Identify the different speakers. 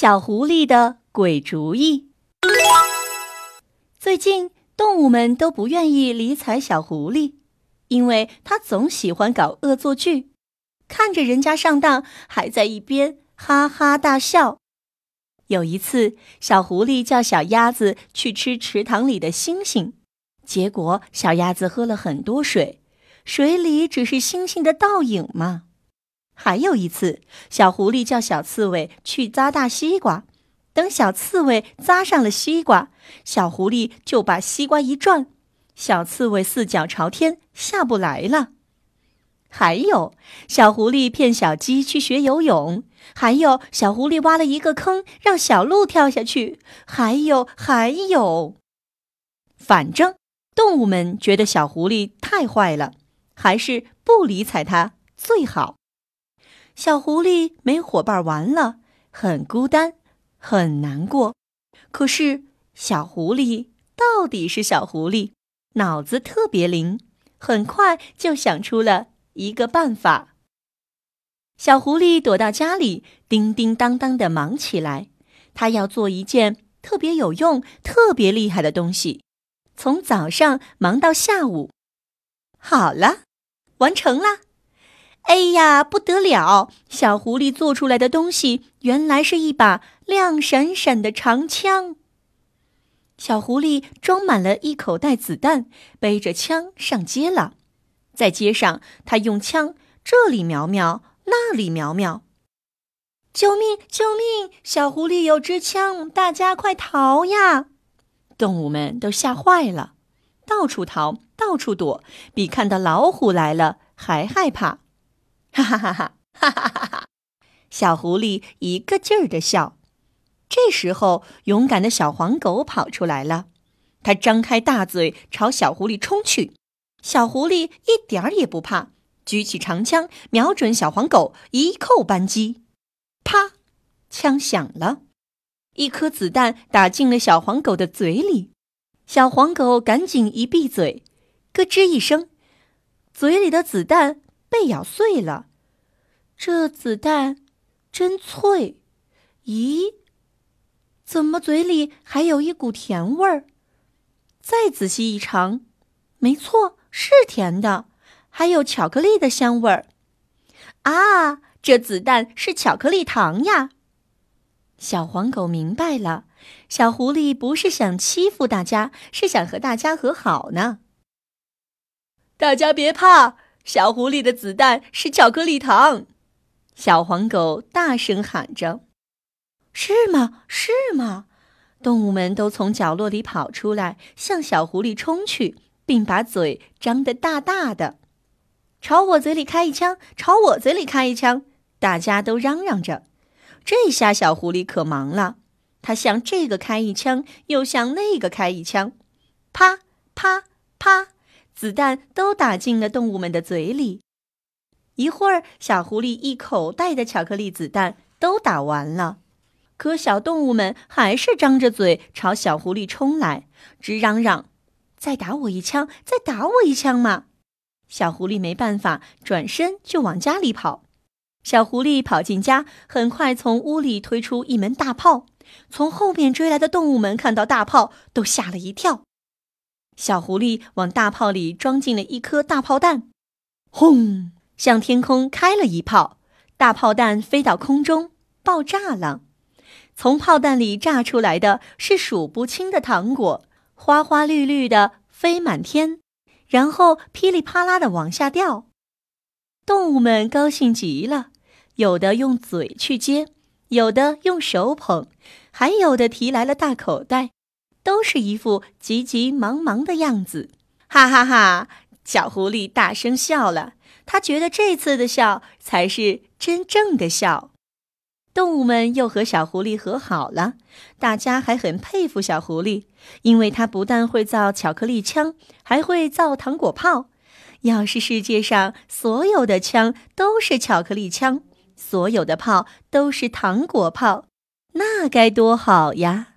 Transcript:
Speaker 1: 小狐狸的鬼主意。最近，动物们都不愿意理睬小狐狸，因为它总喜欢搞恶作剧，看着人家上当，还在一边哈哈大笑。有一次，小狐狸叫小鸭子去吃池塘里的星星，结果小鸭子喝了很多水，水里只是星星的倒影嘛。还有一次，小狐狸叫小刺猬去扎大西瓜，等小刺猬扎上了西瓜，小狐狸就把西瓜一转，小刺猬四脚朝天下不来了。还有，小狐狸骗小鸡去学游泳，还有小狐狸挖了一个坑让小鹿跳下去，还有还有，反正动物们觉得小狐狸太坏了，还是不理睬它最好。小狐狸没伙伴玩了，很孤单，很难过。可是小狐狸到底是小狐狸，脑子特别灵，很快就想出了一个办法。小狐狸躲到家里，叮叮当当的忙起来。他要做一件特别有用、特别厉害的东西，从早上忙到下午。好了，完成了。哎呀，不得了！小狐狸做出来的东西原来是一把亮闪闪的长枪。小狐狸装满了一口袋子弹，背着枪上街了。在街上，他用枪这里瞄瞄，那里瞄瞄。救命！救命！小狐狸有支枪，大家快逃呀！动物们都吓坏了，到处逃，到处躲，比看到老虎来了还害怕。哈哈哈哈哈！哈哈哈！小狐狸一个劲儿的笑。这时候，勇敢的小黄狗跑出来了，它张开大嘴朝小狐狸冲去。小狐狸一点儿也不怕，举起长枪，瞄准小黄狗，一扣扳机。啪！枪响了，一颗子弹打进了小黄狗的嘴里。小黄狗赶紧一闭嘴，咯吱一声，嘴里的子弹。被咬碎了，这子弹真脆。咦，怎么嘴里还有一股甜味儿？再仔细一尝，没错，是甜的，还有巧克力的香味儿。啊，这子弹是巧克力糖呀！小黄狗明白了，小狐狸不是想欺负大家，是想和大家和好呢。大家别怕。小狐狸的子弹是巧克力糖，小黄狗大声喊着：“是吗？是吗？”动物们都从角落里跑出来，向小狐狸冲去，并把嘴张得大大的，朝我嘴里开一枪，朝我嘴里开一枪！大家都嚷嚷着。这下小狐狸可忙了，它向这个开一枪，又向那个开一枪，啪啪啪。子弹都打进了动物们的嘴里。一会儿，小狐狸一口袋的巧克力子弹都打完了，可小动物们还是张着嘴朝小狐狸冲来，直嚷嚷：“再打我一枪！再打我一枪嘛！”小狐狸没办法，转身就往家里跑。小狐狸跑进家，很快从屋里推出一门大炮。从后面追来的动物们看到大炮，都吓了一跳。小狐狸往大炮里装进了一颗大炮弹，轰！向天空开了一炮，大炮弹飞到空中爆炸了。从炮弹里炸出来的是数不清的糖果，花花绿绿的飞满天，然后噼里啪啦的往下掉。动物们高兴极了，有的用嘴去接，有的用手捧，还有的提来了大口袋。都是一副急急忙忙的样子，哈哈哈！小狐狸大声笑了，他觉得这次的笑才是真正的笑。动物们又和小狐狸和好了，大家还很佩服小狐狸，因为它不但会造巧克力枪，还会造糖果炮。要是世界上所有的枪都是巧克力枪，所有的炮都是糖果炮，那该多好呀！